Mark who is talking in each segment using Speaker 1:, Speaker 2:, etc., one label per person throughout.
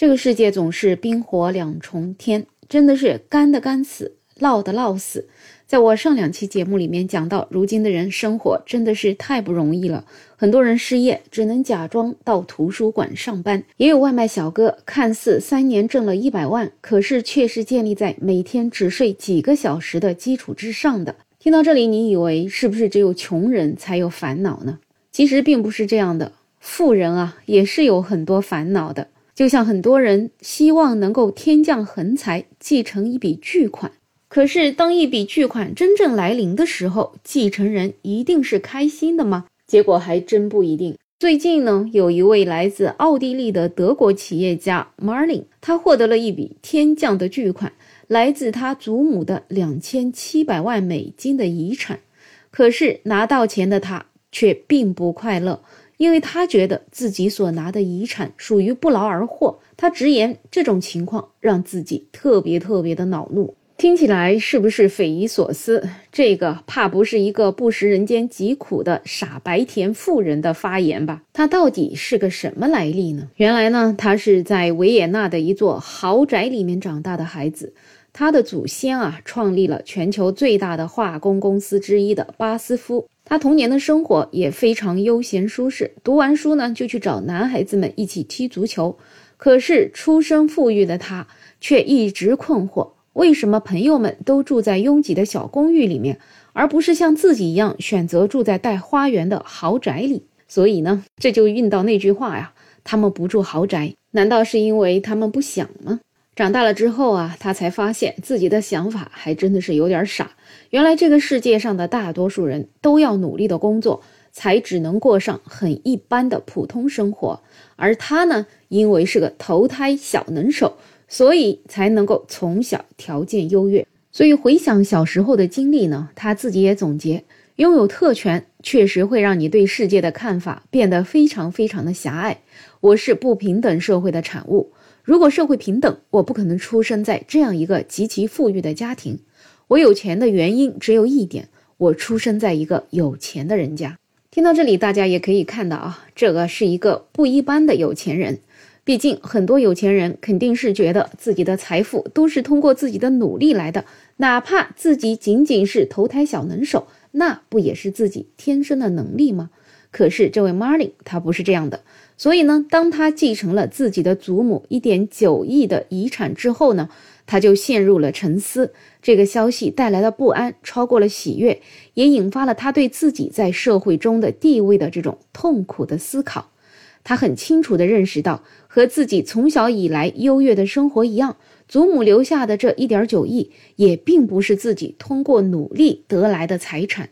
Speaker 1: 这个世界总是冰火两重天，真的是干的干死，涝的涝死。在我上两期节目里面讲到，如今的人生活真的是太不容易了，很多人失业，只能假装到图书馆上班；也有外卖小哥，看似三年挣了一百万，可是却是建立在每天只睡几个小时的基础之上的。听到这里，你以为是不是只有穷人才有烦恼呢？其实并不是这样的，富人啊也是有很多烦恼的。就像很多人希望能够天降横财，继承一笔巨款。可是，当一笔巨款真正来临的时候，继承人一定是开心的吗？结果还真不一定。最近呢，有一位来自奥地利的德国企业家 Marlin，他获得了一笔天降的巨款，来自他祖母的两千七百万美金的遗产。可是拿到钱的他却并不快乐，因为他觉得自己所拿的遗产属于不劳而获。他直言，这种情况让自己特别特别的恼怒。听起来是不是匪夷所思？这个怕不是一个不食人间疾苦的傻白甜妇人的发言吧？他到底是个什么来历呢？原来呢，他是在维也纳的一座豪宅里面长大的孩子。他的祖先啊，创立了全球最大的化工公司之一的巴斯夫。他童年的生活也非常悠闲舒适，读完书呢，就去找男孩子们一起踢足球。可是出身富裕的他却一直困惑。为什么朋友们都住在拥挤的小公寓里面，而不是像自己一样选择住在带花园的豪宅里？所以呢，这就运到那句话呀：他们不住豪宅，难道是因为他们不想吗？长大了之后啊，他才发现自己的想法还真的是有点傻。原来这个世界上的大多数人都要努力的工作，才只能过上很一般的普通生活，而他呢，因为是个投胎小能手。所以才能够从小条件优越。所以回想小时候的经历呢，他自己也总结：拥有特权确实会让你对世界的看法变得非常非常的狭隘。我是不平等社会的产物。如果社会平等，我不可能出生在这样一个极其富裕的家庭。我有钱的原因只有一点：我出生在一个有钱的人家。听到这里，大家也可以看到啊，这个是一个不一般的有钱人。毕竟，很多有钱人肯定是觉得自己的财富都是通过自己的努力来的，哪怕自己仅仅是投胎小能手，那不也是自己天生的能力吗？可是这位 Marlin 他不是这样的，所以呢，当他继承了自己的祖母一点九亿的遗产之后呢，他就陷入了沉思。这个消息带来的不安超过了喜悦，也引发了他对自己在社会中的地位的这种痛苦的思考。他很清楚地认识到，和自己从小以来优越的生活一样，祖母留下的这一点九亿也并不是自己通过努力得来的财产。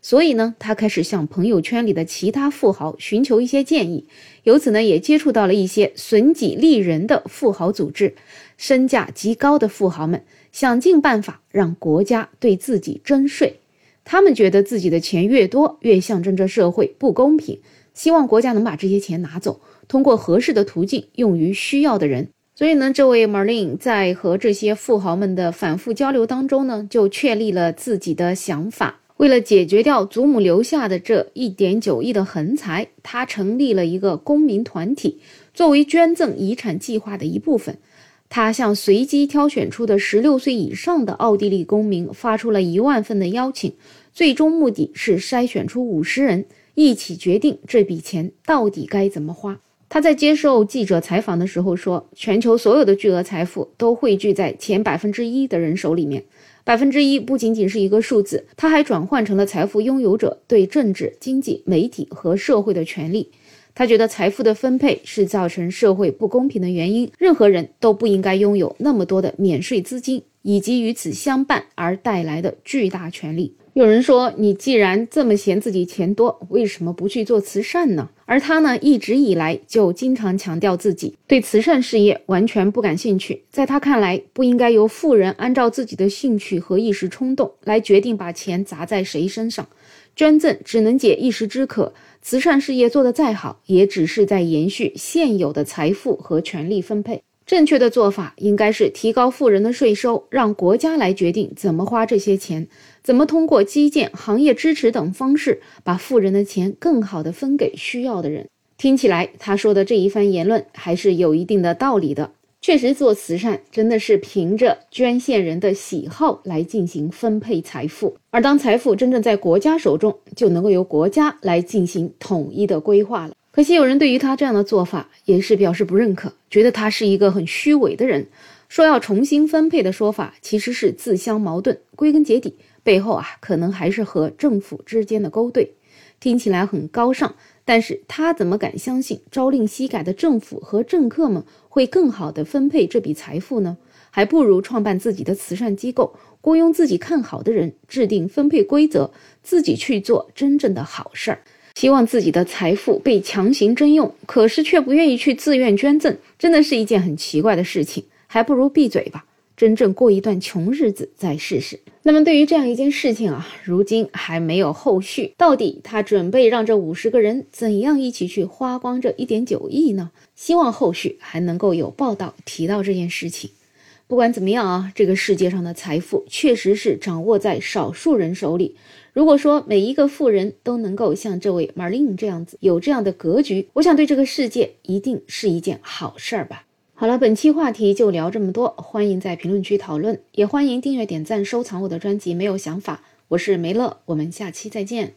Speaker 1: 所以呢，他开始向朋友圈里的其他富豪寻求一些建议，由此呢，也接触到了一些损己利人的富豪组织。身价极高的富豪们想尽办法让国家对自己征税，他们觉得自己的钱越多，越象征着社会不公平。希望国家能把这些钱拿走，通过合适的途径用于需要的人。所以呢，这位 marline 在和这些富豪们的反复交流当中呢，就确立了自己的想法。为了解决掉祖母留下的这一点九亿的横财，他成立了一个公民团体，作为捐赠遗产计划的一部分。他向随机挑选出的十六岁以上的奥地利公民发出了一万份的邀请，最终目的是筛选出五十人。一起决定这笔钱到底该怎么花。他在接受记者采访的时候说：“全球所有的巨额财富都汇聚在前百分之一的人手里面。百分之一不仅仅是一个数字，它还转换成了财富拥有者对政治、经济、媒体和社会的权利。他觉得财富的分配是造成社会不公平的原因，任何人都不应该拥有那么多的免税资金以及与此相伴而带来的巨大权利。”有人说，你既然这么嫌自己钱多，为什么不去做慈善呢？而他呢，一直以来就经常强调自己对慈善事业完全不感兴趣。在他看来，不应该由富人按照自己的兴趣和一时冲动来决定把钱砸在谁身上。捐赠只能解一时之渴，慈善事业做得再好，也只是在延续现有的财富和权力分配。正确的做法应该是提高富人的税收，让国家来决定怎么花这些钱，怎么通过基建、行业支持等方式，把富人的钱更好的分给需要的人。听起来他说的这一番言论还是有一定的道理的。确实，做慈善真的是凭着捐献人的喜好来进行分配财富，而当财富真正在国家手中，就能够由国家来进行统一的规划了。可惜有人对于他这样的做法也是表示不认可，觉得他是一个很虚伪的人。说要重新分配的说法其实是自相矛盾，归根结底背后啊，可能还是和政府之间的勾兑。听起来很高尚，但是他怎么敢相信朝令夕改的政府和政客们会更好的分配这笔财富呢？还不如创办自己的慈善机构，雇佣自己看好的人，制定分配规则，自己去做真正的好事儿。希望自己的财富被强行征用，可是却不愿意去自愿捐赠，真的是一件很奇怪的事情。还不如闭嘴吧，真正过一段穷日子再试试。那么，对于这样一件事情啊，如今还没有后续。到底他准备让这五十个人怎样一起去花光这一点九亿呢？希望后续还能够有报道提到这件事情。不管怎么样啊，这个世界上的财富确实是掌握在少数人手里。如果说每一个富人都能够像这位 marline 这样子有这样的格局，我想对这个世界一定是一件好事儿吧。好了，本期话题就聊这么多，欢迎在评论区讨论，也欢迎订阅、点赞、收藏我的专辑。没有想法，我是梅乐，我们下期再见。